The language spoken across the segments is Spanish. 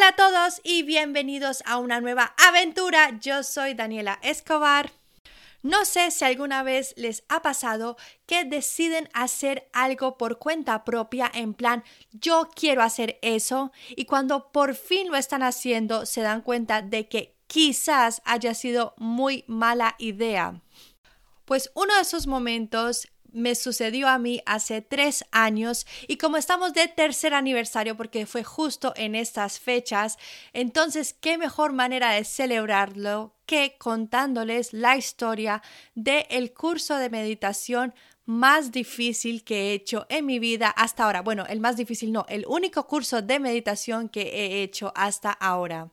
Hola a todos y bienvenidos a una nueva aventura. Yo soy Daniela Escobar. No sé si alguna vez les ha pasado que deciden hacer algo por cuenta propia en plan yo quiero hacer eso y cuando por fin lo están haciendo se dan cuenta de que quizás haya sido muy mala idea. Pues uno de esos momentos me sucedió a mí hace tres años y como estamos de tercer aniversario porque fue justo en estas fechas, entonces qué mejor manera de celebrarlo que contándoles la historia del el curso de meditación más difícil que he hecho en mi vida hasta ahora. Bueno, el más difícil no, el único curso de meditación que he hecho hasta ahora.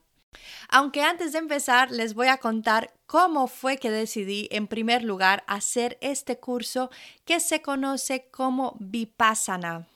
Aunque antes de empezar les voy a contar cómo fue que decidí en primer lugar hacer este curso que se conoce como Vipassana.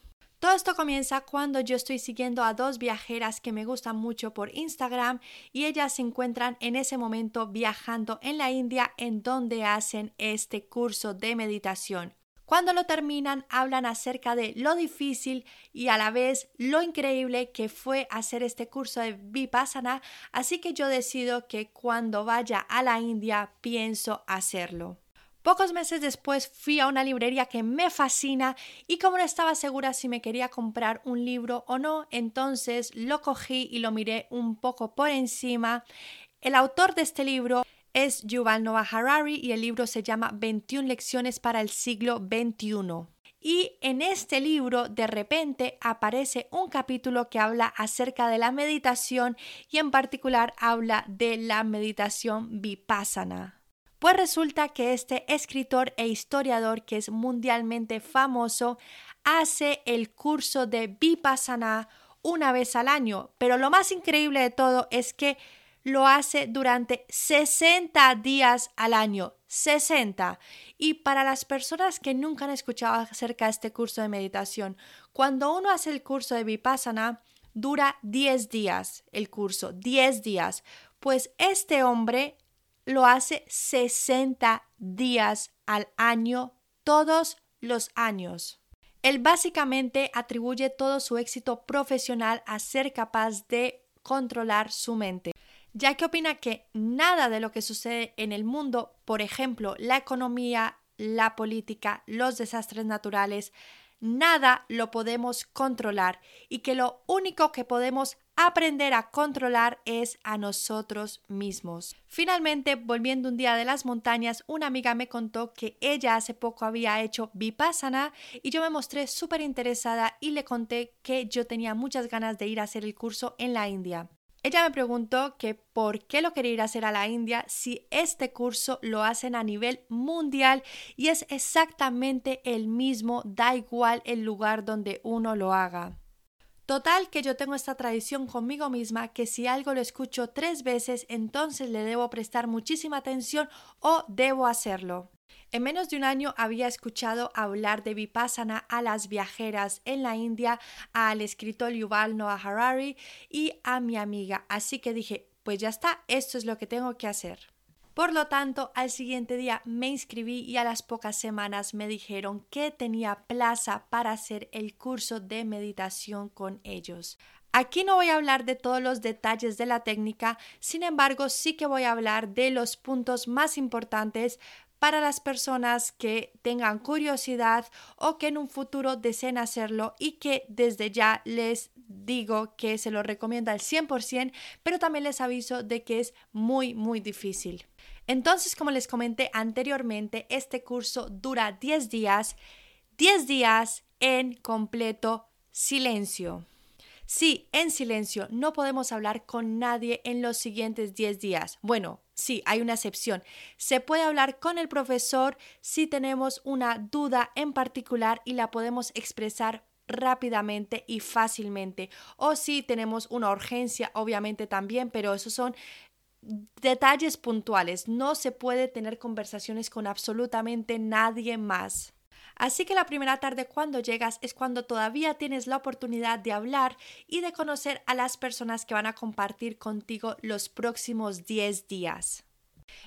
Todo esto comienza cuando yo estoy siguiendo a dos viajeras que me gustan mucho por Instagram y ellas se encuentran en ese momento viajando en la India en donde hacen este curso de meditación. Cuando lo terminan, hablan acerca de lo difícil y a la vez lo increíble que fue hacer este curso de Vipassana, así que yo decido que cuando vaya a la India pienso hacerlo. Pocos meses después fui a una librería que me fascina y como no estaba segura si me quería comprar un libro o no, entonces lo cogí y lo miré un poco por encima. El autor de este libro es Yuval Noah Harari y el libro se llama 21 lecciones para el siglo XXI. Y en este libro de repente aparece un capítulo que habla acerca de la meditación y en particular habla de la meditación vipassana. Pues resulta que este escritor e historiador que es mundialmente famoso hace el curso de vipassana una vez al año, pero lo más increíble de todo es que lo hace durante 60 días al año. 60. Y para las personas que nunca han escuchado acerca de este curso de meditación, cuando uno hace el curso de Vipassana, dura 10 días el curso, 10 días. Pues este hombre lo hace 60 días al año, todos los años. Él básicamente atribuye todo su éxito profesional a ser capaz de controlar su mente ya que opina que nada de lo que sucede en el mundo, por ejemplo, la economía, la política, los desastres naturales, nada lo podemos controlar y que lo único que podemos aprender a controlar es a nosotros mismos. Finalmente, volviendo un día de las montañas, una amiga me contó que ella hace poco había hecho vipassana y yo me mostré súper interesada y le conté que yo tenía muchas ganas de ir a hacer el curso en la India. Ella me preguntó que por qué lo quería ir a hacer a la India si este curso lo hacen a nivel mundial y es exactamente el mismo, da igual el lugar donde uno lo haga. Total que yo tengo esta tradición conmigo misma que si algo lo escucho tres veces entonces le debo prestar muchísima atención o debo hacerlo. En menos de un año había escuchado hablar de Vipassana a las viajeras en la India, al escritor Yuval Noah Harari y a mi amiga, así que dije, pues ya está, esto es lo que tengo que hacer. Por lo tanto, al siguiente día me inscribí y a las pocas semanas me dijeron que tenía plaza para hacer el curso de meditación con ellos. Aquí no voy a hablar de todos los detalles de la técnica, sin embargo sí que voy a hablar de los puntos más importantes para las personas que tengan curiosidad o que en un futuro deseen hacerlo y que desde ya les digo que se lo recomiendo al 100%, pero también les aviso de que es muy, muy difícil. Entonces, como les comenté anteriormente, este curso dura 10 días, 10 días en completo silencio. Sí, en silencio, no podemos hablar con nadie en los siguientes 10 días. Bueno, sí, hay una excepción. Se puede hablar con el profesor si tenemos una duda en particular y la podemos expresar rápidamente y fácilmente. O si tenemos una urgencia, obviamente también, pero esos son detalles puntuales. No se puede tener conversaciones con absolutamente nadie más. Así que la primera tarde cuando llegas es cuando todavía tienes la oportunidad de hablar y de conocer a las personas que van a compartir contigo los próximos 10 días.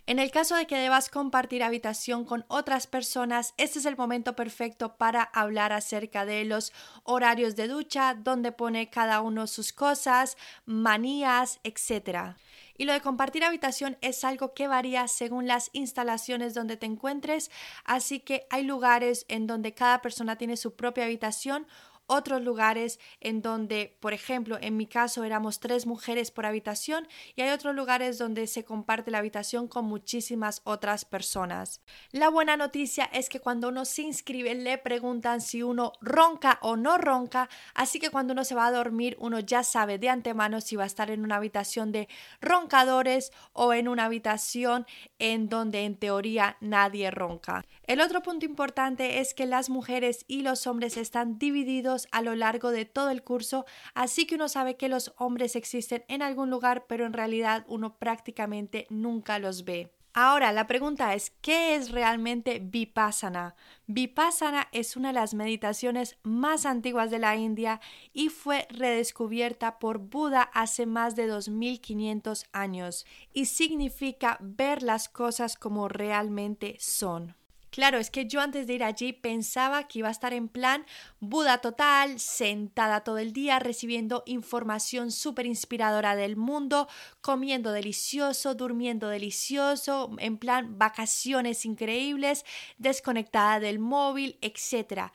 En el caso de que debas compartir habitación con otras personas, este es el momento perfecto para hablar acerca de los horarios de ducha, donde pone cada uno sus cosas, manías, etc. Y lo de compartir habitación es algo que varía según las instalaciones donde te encuentres, así que hay lugares en donde cada persona tiene su propia habitación otros lugares en donde, por ejemplo, en mi caso éramos tres mujeres por habitación y hay otros lugares donde se comparte la habitación con muchísimas otras personas. La buena noticia es que cuando uno se inscribe le preguntan si uno ronca o no ronca, así que cuando uno se va a dormir uno ya sabe de antemano si va a estar en una habitación de roncadores o en una habitación en donde en teoría nadie ronca. El otro punto importante es que las mujeres y los hombres están divididos a lo largo de todo el curso, así que uno sabe que los hombres existen en algún lugar, pero en realidad uno prácticamente nunca los ve. Ahora, la pregunta es, ¿qué es realmente Vipassana? Vipassana es una de las meditaciones más antiguas de la India y fue redescubierta por Buda hace más de 2500 años y significa ver las cosas como realmente son. Claro, es que yo antes de ir allí pensaba que iba a estar en plan Buda total, sentada todo el día, recibiendo información súper inspiradora del mundo, comiendo delicioso, durmiendo delicioso, en plan vacaciones increíbles, desconectada del móvil, etc.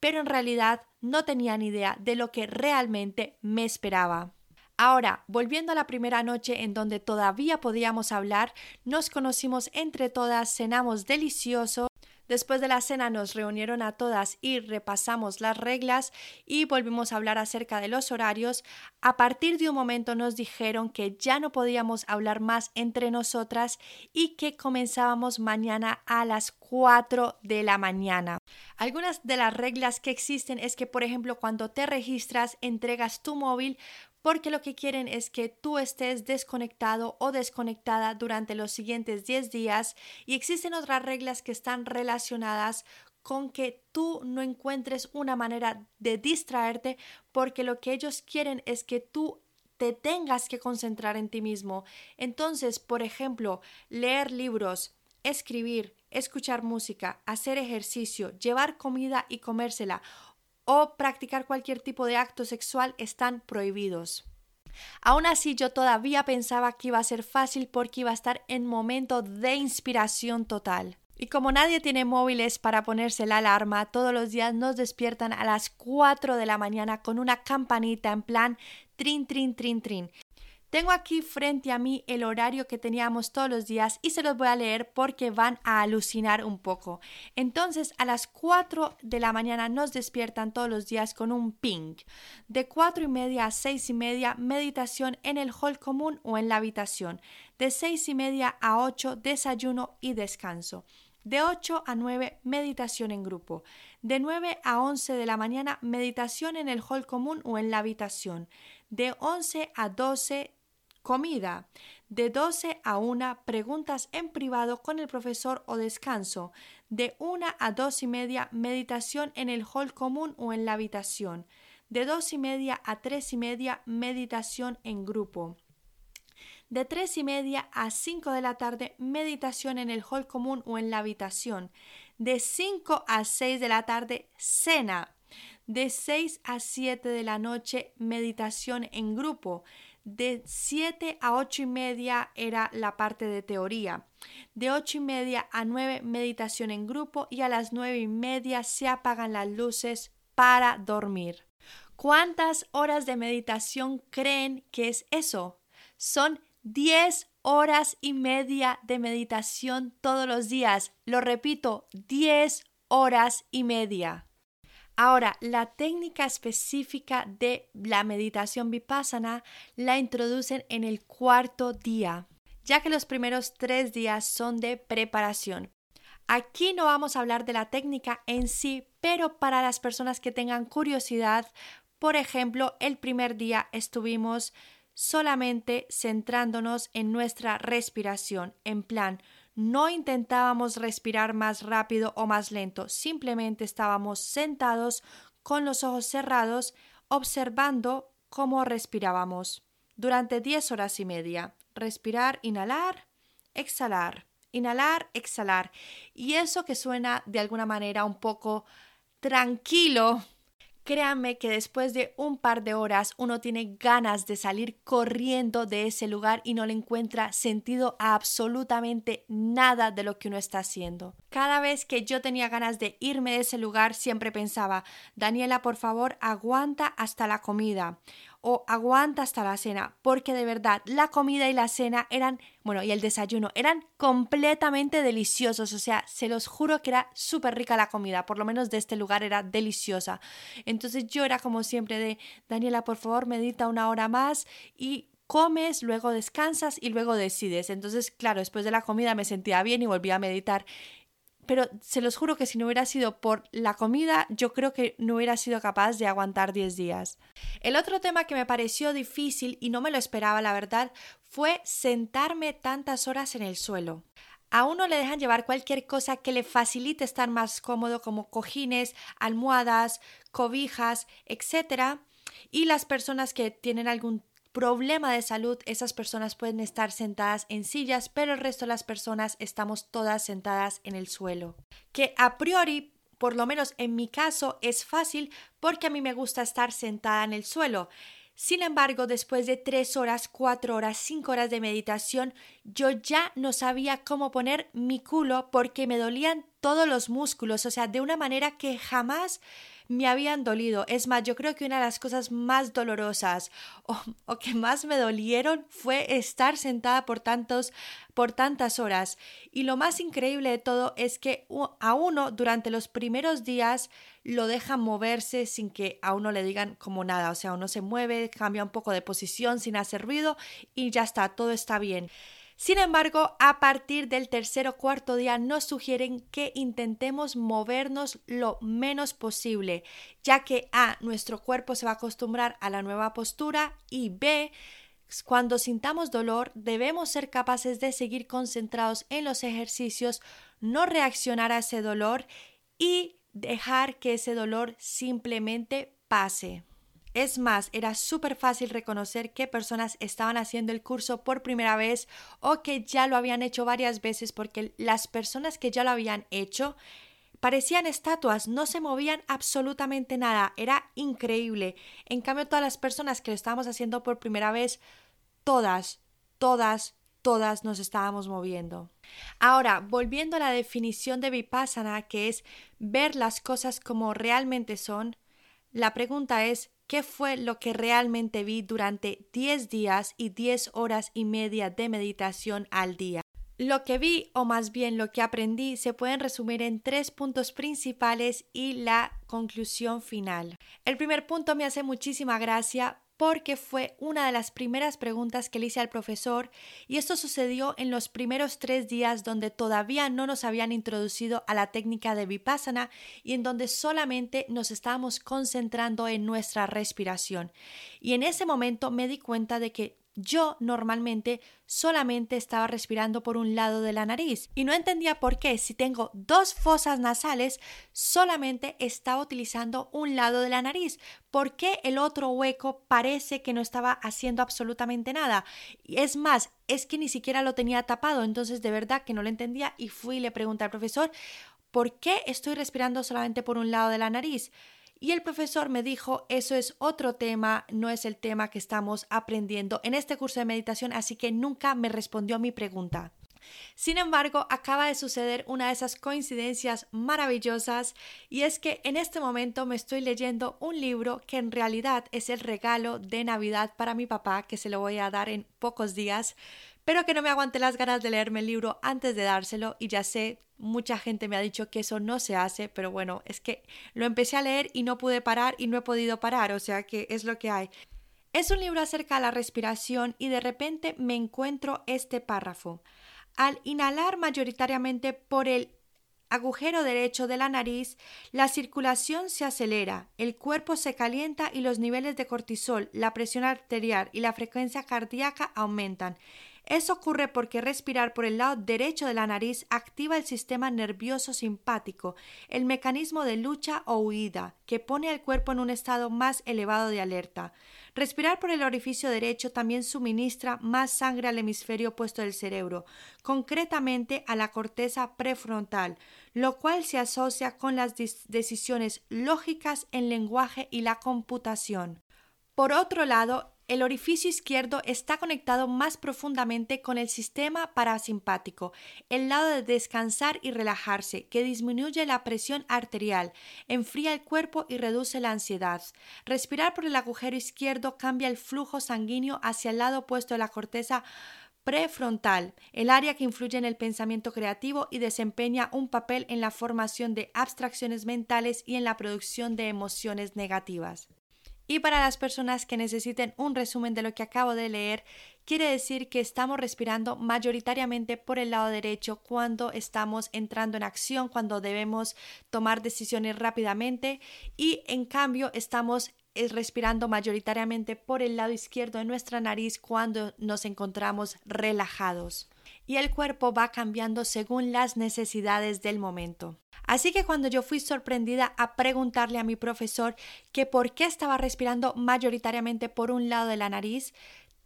Pero en realidad no tenía ni idea de lo que realmente me esperaba. Ahora, volviendo a la primera noche en donde todavía podíamos hablar, nos conocimos entre todas, cenamos delicioso, Después de la cena nos reunieron a todas y repasamos las reglas y volvimos a hablar acerca de los horarios. A partir de un momento nos dijeron que ya no podíamos hablar más entre nosotras y que comenzábamos mañana a las 4 de la mañana. Algunas de las reglas que existen es que, por ejemplo, cuando te registras, entregas tu móvil porque lo que quieren es que tú estés desconectado o desconectada durante los siguientes 10 días y existen otras reglas que están relacionadas con que tú no encuentres una manera de distraerte porque lo que ellos quieren es que tú te tengas que concentrar en ti mismo. Entonces, por ejemplo, leer libros, escribir, escuchar música, hacer ejercicio, llevar comida y comérsela o practicar cualquier tipo de acto sexual están prohibidos. Aún así, yo todavía pensaba que iba a ser fácil porque iba a estar en momento de inspiración total. Y como nadie tiene móviles para ponerse la alarma, todos los días nos despiertan a las 4 de la mañana con una campanita en plan trin, trin, trin, trin. Tengo aquí frente a mí el horario que teníamos todos los días y se los voy a leer porque van a alucinar un poco. Entonces, a las 4 de la mañana nos despiertan todos los días con un ping. De 4 y media a 6 y media, meditación en el hall común o en la habitación. De 6 y media a 8, desayuno y descanso. De 8 a 9, meditación en grupo. De 9 a 11 de la mañana, meditación en el hall común o en la habitación. De 11 a 12, Comida. De 12 a 1, preguntas en privado con el profesor o descanso. De 1 a 2 y media, meditación en el hall común o en la habitación. De 2 y media a 3 y media, meditación en grupo. De 3 y media a 5 de la tarde, meditación en el hall común o en la habitación. De 5 a 6 de la tarde, cena. De 6 a 7 de la noche, meditación en grupo. De 7 a 8 y media era la parte de teoría. De 8 y media a 9 meditación en grupo y a las 9 y media se apagan las luces para dormir. ¿Cuántas horas de meditación creen que es eso? Son 10 horas y media de meditación todos los días. Lo repito, 10 horas y media. Ahora, la técnica específica de la meditación vipassana la introducen en el cuarto día, ya que los primeros tres días son de preparación. Aquí no vamos a hablar de la técnica en sí, pero para las personas que tengan curiosidad, por ejemplo, el primer día estuvimos solamente centrándonos en nuestra respiración, en plan, no intentábamos respirar más rápido o más lento, simplemente estábamos sentados con los ojos cerrados observando cómo respirábamos durante 10 horas y media. Respirar, inhalar, exhalar, inhalar, exhalar. Y eso que suena de alguna manera un poco tranquilo, Créanme que después de un par de horas uno tiene ganas de salir corriendo de ese lugar y no le encuentra sentido a absolutamente nada de lo que uno está haciendo. Cada vez que yo tenía ganas de irme de ese lugar siempre pensaba, Daniela, por favor, aguanta hasta la comida o aguanta hasta la cena, porque de verdad la comida y la cena eran, bueno, y el desayuno eran completamente deliciosos, o sea, se los juro que era súper rica la comida, por lo menos de este lugar era deliciosa. Entonces yo era como siempre de, Daniela, por favor, medita una hora más y comes, luego descansas y luego decides. Entonces, claro, después de la comida me sentía bien y volví a meditar pero se los juro que si no hubiera sido por la comida, yo creo que no hubiera sido capaz de aguantar 10 días. El otro tema que me pareció difícil y no me lo esperaba, la verdad, fue sentarme tantas horas en el suelo. A uno le dejan llevar cualquier cosa que le facilite estar más cómodo, como cojines, almohadas, cobijas, etc. Y las personas que tienen algún problema de salud, esas personas pueden estar sentadas en sillas, pero el resto de las personas estamos todas sentadas en el suelo. Que a priori, por lo menos en mi caso, es fácil porque a mí me gusta estar sentada en el suelo. Sin embargo, después de tres horas, cuatro horas, cinco horas de meditación, yo ya no sabía cómo poner mi culo porque me dolían todos los músculos, o sea, de una manera que jamás me habían dolido. Es más, yo creo que una de las cosas más dolorosas o, que más me dolieron fue estar sentada por tantos por tantas horas. Y lo más increíble de todo es que a uno durante los primeros días lo dejan moverse sin que a uno le digan como nada. O sea, uno se mueve, cambia un poco de posición sin hacer ruido y ya está, todo está bien. Sin embargo, a partir del tercer o cuarto día nos sugieren que intentemos movernos lo menos posible, ya que A, nuestro cuerpo se va a acostumbrar a la nueva postura y B, cuando sintamos dolor, debemos ser capaces de seguir concentrados en los ejercicios, no reaccionar a ese dolor y dejar que ese dolor simplemente pase. Es más, era súper fácil reconocer qué personas estaban haciendo el curso por primera vez o que ya lo habían hecho varias veces porque las personas que ya lo habían hecho parecían estatuas, no se movían absolutamente nada, era increíble. En cambio, todas las personas que lo estábamos haciendo por primera vez, todas, todas, todas nos estábamos moviendo. Ahora, volviendo a la definición de Vipassana, que es ver las cosas como realmente son, la pregunta es, qué fue lo que realmente vi durante 10 días y 10 horas y media de meditación al día. Lo que vi, o más bien lo que aprendí, se pueden resumir en tres puntos principales y la conclusión final. El primer punto me hace muchísima gracia porque fue una de las primeras preguntas que le hice al profesor y esto sucedió en los primeros tres días donde todavía no nos habían introducido a la técnica de vipassana y en donde solamente nos estábamos concentrando en nuestra respiración. Y en ese momento me di cuenta de que yo normalmente solamente estaba respirando por un lado de la nariz y no entendía por qué si tengo dos fosas nasales solamente estaba utilizando un lado de la nariz. ¿Por qué el otro hueco parece que no estaba haciendo absolutamente nada? Es más, es que ni siquiera lo tenía tapado, entonces de verdad que no lo entendía y fui y le pregunté al profesor, ¿por qué estoy respirando solamente por un lado de la nariz? Y el profesor me dijo, eso es otro tema, no es el tema que estamos aprendiendo en este curso de meditación, así que nunca me respondió mi pregunta. Sin embargo, acaba de suceder una de esas coincidencias maravillosas y es que en este momento me estoy leyendo un libro que en realidad es el regalo de Navidad para mi papá, que se lo voy a dar en pocos días, pero que no me aguante las ganas de leerme el libro antes de dárselo y ya sé, mucha gente me ha dicho que eso no se hace, pero bueno, es que lo empecé a leer y no pude parar y no he podido parar, o sea que es lo que hay. Es un libro acerca de la respiración y de repente me encuentro este párrafo. Al inhalar mayoritariamente por el agujero derecho de la nariz, la circulación se acelera, el cuerpo se calienta y los niveles de cortisol, la presión arterial y la frecuencia cardíaca aumentan. Eso ocurre porque respirar por el lado derecho de la nariz activa el sistema nervioso simpático, el mecanismo de lucha o huida, que pone al cuerpo en un estado más elevado de alerta. Respirar por el orificio derecho también suministra más sangre al hemisferio opuesto del cerebro, concretamente a la corteza prefrontal, lo cual se asocia con las decisiones lógicas en lenguaje y la computación. Por otro lado, el orificio izquierdo está conectado más profundamente con el sistema parasimpático, el lado de descansar y relajarse, que disminuye la presión arterial, enfría el cuerpo y reduce la ansiedad. Respirar por el agujero izquierdo cambia el flujo sanguíneo hacia el lado opuesto de la corteza prefrontal, el área que influye en el pensamiento creativo y desempeña un papel en la formación de abstracciones mentales y en la producción de emociones negativas. Y para las personas que necesiten un resumen de lo que acabo de leer, quiere decir que estamos respirando mayoritariamente por el lado derecho cuando estamos entrando en acción, cuando debemos tomar decisiones rápidamente y en cambio estamos eh, respirando mayoritariamente por el lado izquierdo de nuestra nariz cuando nos encontramos relajados. Y el cuerpo va cambiando según las necesidades del momento. Así que cuando yo fui sorprendida a preguntarle a mi profesor que por qué estaba respirando mayoritariamente por un lado de la nariz,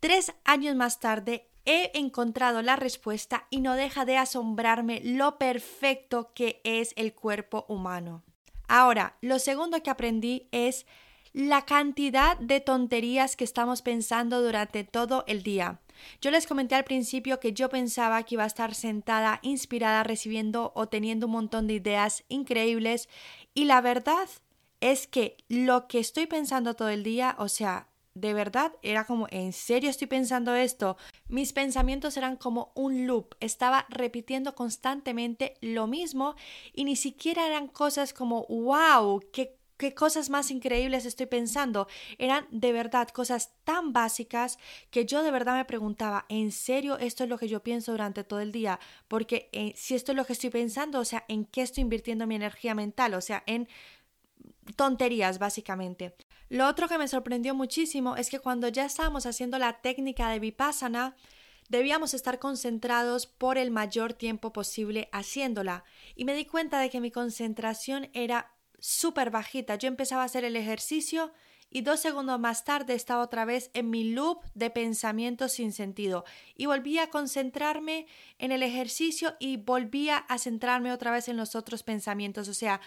tres años más tarde he encontrado la respuesta y no deja de asombrarme lo perfecto que es el cuerpo humano. Ahora, lo segundo que aprendí es la cantidad de tonterías que estamos pensando durante todo el día. Yo les comenté al principio que yo pensaba que iba a estar sentada, inspirada, recibiendo o teniendo un montón de ideas increíbles y la verdad es que lo que estoy pensando todo el día, o sea, de verdad era como, ¿en serio estoy pensando esto? Mis pensamientos eran como un loop, estaba repitiendo constantemente lo mismo y ni siquiera eran cosas como, wow, qué qué cosas más increíbles estoy pensando. Eran de verdad cosas tan básicas que yo de verdad me preguntaba, ¿en serio esto es lo que yo pienso durante todo el día? Porque eh, si esto es lo que estoy pensando, o sea, ¿en qué estoy invirtiendo mi energía mental? O sea, en tonterías básicamente. Lo otro que me sorprendió muchísimo es que cuando ya estábamos haciendo la técnica de vipassana, debíamos estar concentrados por el mayor tiempo posible haciéndola y me di cuenta de que mi concentración era súper bajita. Yo empezaba a hacer el ejercicio y dos segundos más tarde estaba otra vez en mi loop de pensamientos sin sentido y volvía a concentrarme en el ejercicio y volvía a centrarme otra vez en los otros pensamientos. O sea,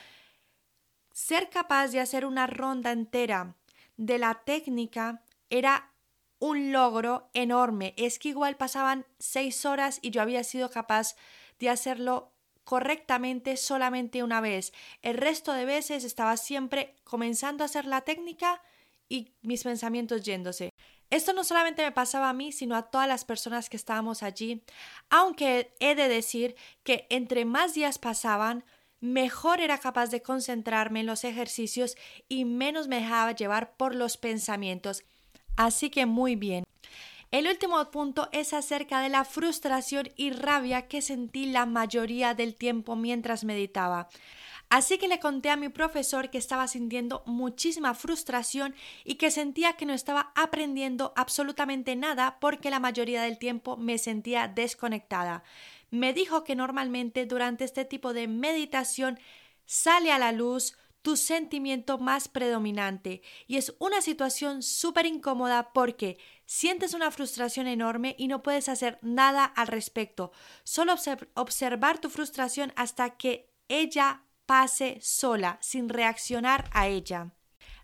ser capaz de hacer una ronda entera de la técnica era un logro enorme. Es que igual pasaban seis horas y yo había sido capaz de hacerlo correctamente solamente una vez. El resto de veces estaba siempre comenzando a hacer la técnica y mis pensamientos yéndose. Esto no solamente me pasaba a mí, sino a todas las personas que estábamos allí, aunque he de decir que entre más días pasaban, mejor era capaz de concentrarme en los ejercicios y menos me dejaba llevar por los pensamientos. Así que muy bien. El último punto es acerca de la frustración y rabia que sentí la mayoría del tiempo mientras meditaba. Así que le conté a mi profesor que estaba sintiendo muchísima frustración y que sentía que no estaba aprendiendo absolutamente nada porque la mayoría del tiempo me sentía desconectada. Me dijo que normalmente durante este tipo de meditación sale a la luz tu sentimiento más predominante y es una situación súper incómoda porque sientes una frustración enorme y no puedes hacer nada al respecto, solo observar tu frustración hasta que ella pase sola, sin reaccionar a ella.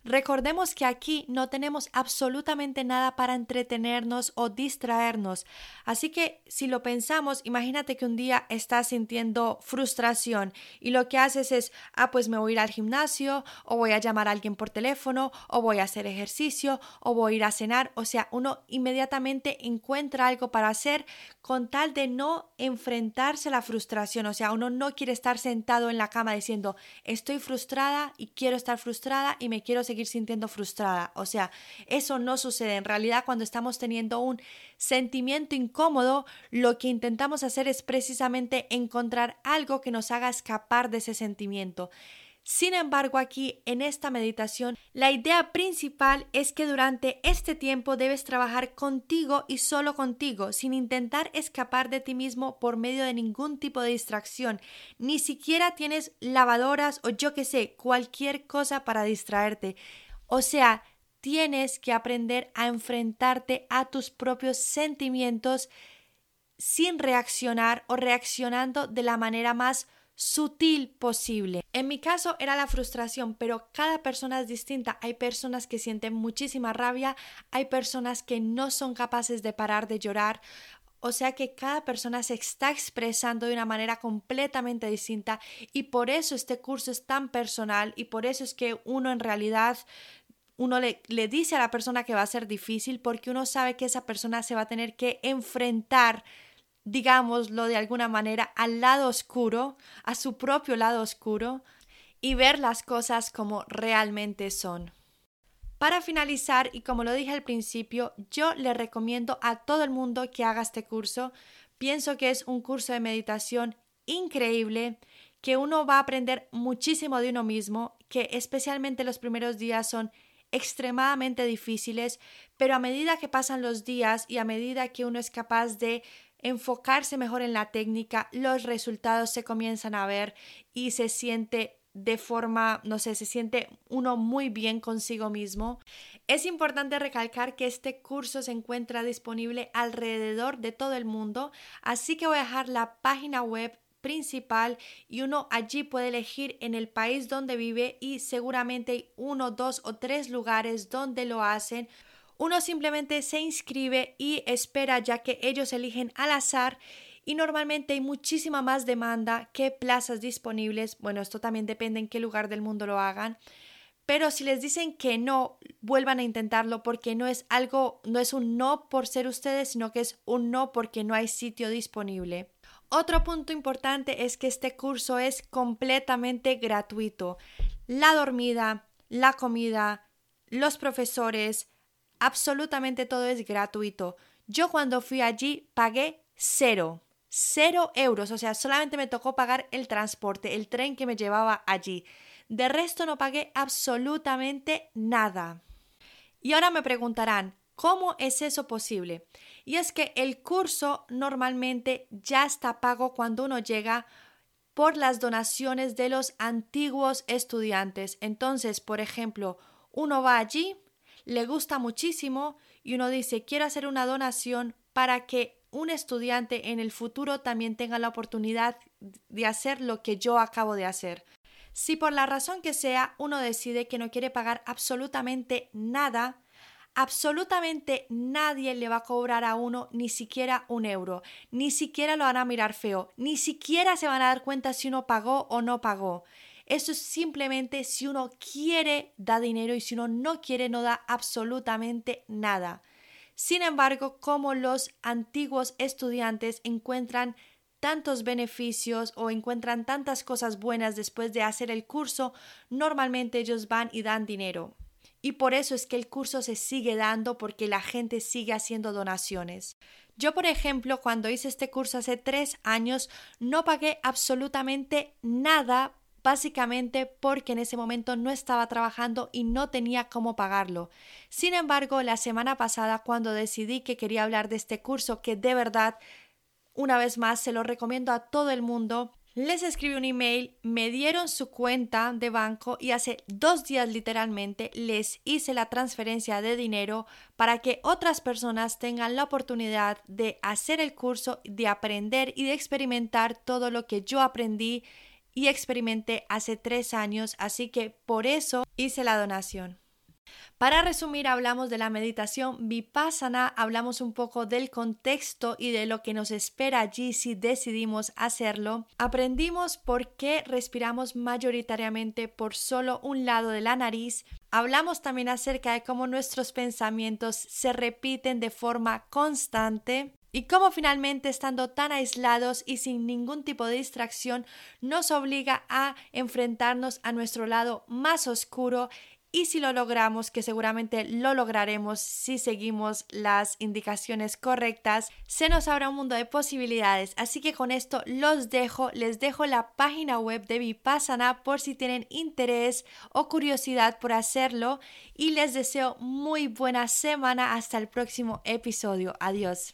Recordemos que aquí no tenemos absolutamente nada para entretenernos o distraernos. Así que si lo pensamos, imagínate que un día estás sintiendo frustración y lo que haces es, ah, pues me voy al gimnasio o voy a llamar a alguien por teléfono o voy a hacer ejercicio o voy a ir a cenar. O sea, uno inmediatamente encuentra algo para hacer con tal de no enfrentarse a la frustración. O sea, uno no quiere estar sentado en la cama diciendo, estoy frustrada y quiero estar frustrada y me quiero seguir sintiendo frustrada. O sea, eso no sucede. En realidad, cuando estamos teniendo un sentimiento incómodo, lo que intentamos hacer es precisamente encontrar algo que nos haga escapar de ese sentimiento. Sin embargo, aquí en esta meditación, la idea principal es que durante este tiempo debes trabajar contigo y solo contigo, sin intentar escapar de ti mismo por medio de ningún tipo de distracción. Ni siquiera tienes lavadoras o yo que sé, cualquier cosa para distraerte. O sea, tienes que aprender a enfrentarte a tus propios sentimientos sin reaccionar o reaccionando de la manera más sutil posible. En mi caso era la frustración, pero cada persona es distinta. Hay personas que sienten muchísima rabia, hay personas que no son capaces de parar de llorar. O sea que cada persona se está expresando de una manera completamente distinta y por eso este curso es tan personal y por eso es que uno en realidad uno le, le, dice a la persona que va a ser difícil porque uno sabe que esa persona se va a tener que enfrentar digámoslo de alguna manera, al lado oscuro, a su propio lado oscuro, y ver las cosas como realmente son. Para finalizar, y como lo dije al principio, yo le recomiendo a todo el mundo que haga este curso. Pienso que es un curso de meditación increíble, que uno va a aprender muchísimo de uno mismo, que especialmente los primeros días son extremadamente difíciles, pero a medida que pasan los días y a medida que uno es capaz de enfocarse mejor en la técnica, los resultados se comienzan a ver y se siente de forma, no sé, se siente uno muy bien consigo mismo. Es importante recalcar que este curso se encuentra disponible alrededor de todo el mundo, así que voy a dejar la página web principal y uno allí puede elegir en el país donde vive y seguramente hay uno, dos o tres lugares donde lo hacen uno simplemente se inscribe y espera ya que ellos eligen al azar y normalmente hay muchísima más demanda que plazas disponibles. Bueno, esto también depende en qué lugar del mundo lo hagan. Pero si les dicen que no, vuelvan a intentarlo porque no es algo, no es un no por ser ustedes, sino que es un no porque no hay sitio disponible. Otro punto importante es que este curso es completamente gratuito. La dormida, la comida, los profesores, absolutamente todo es gratuito. Yo cuando fui allí pagué cero, cero euros, o sea, solamente me tocó pagar el transporte, el tren que me llevaba allí. De resto no pagué absolutamente nada. Y ahora me preguntarán, ¿cómo es eso posible? Y es que el curso normalmente ya está pago cuando uno llega por las donaciones de los antiguos estudiantes. Entonces, por ejemplo, uno va allí, le gusta muchísimo y uno dice, quiero hacer una donación para que un estudiante en el futuro también tenga la oportunidad de hacer lo que yo acabo de hacer. Si por la razón que sea uno decide que no quiere pagar absolutamente nada, absolutamente nadie le va a cobrar a uno ni siquiera un euro, ni siquiera lo van a mirar feo, ni siquiera se van a dar cuenta si uno pagó o no pagó. Eso es simplemente si uno quiere, da dinero y si uno no quiere, no da absolutamente nada. Sin embargo, como los antiguos estudiantes encuentran tantos beneficios o encuentran tantas cosas buenas después de hacer el curso, normalmente ellos van y dan dinero. Y por eso es que el curso se sigue dando porque la gente sigue haciendo donaciones. Yo, por ejemplo, cuando hice este curso hace tres años, no pagué absolutamente nada básicamente porque en ese momento no estaba trabajando y no tenía cómo pagarlo. Sin embargo, la semana pasada, cuando decidí que quería hablar de este curso, que de verdad, una vez más, se lo recomiendo a todo el mundo, les escribí un email, me dieron su cuenta de banco y hace dos días literalmente les hice la transferencia de dinero para que otras personas tengan la oportunidad de hacer el curso, de aprender y de experimentar todo lo que yo aprendí y experimenté hace tres años, así que por eso hice la donación. Para resumir, hablamos de la meditación vipassana, hablamos un poco del contexto y de lo que nos espera allí si decidimos hacerlo. Aprendimos por qué respiramos mayoritariamente por solo un lado de la nariz. Hablamos también acerca de cómo nuestros pensamientos se repiten de forma constante y cómo finalmente estando tan aislados y sin ningún tipo de distracción nos obliga a enfrentarnos a nuestro lado más oscuro y si lo logramos, que seguramente lo lograremos si seguimos las indicaciones correctas, se nos abre un mundo de posibilidades. Así que con esto los dejo, les dejo la página web de Vipassana por si tienen interés o curiosidad por hacerlo y les deseo muy buena semana hasta el próximo episodio. Adiós.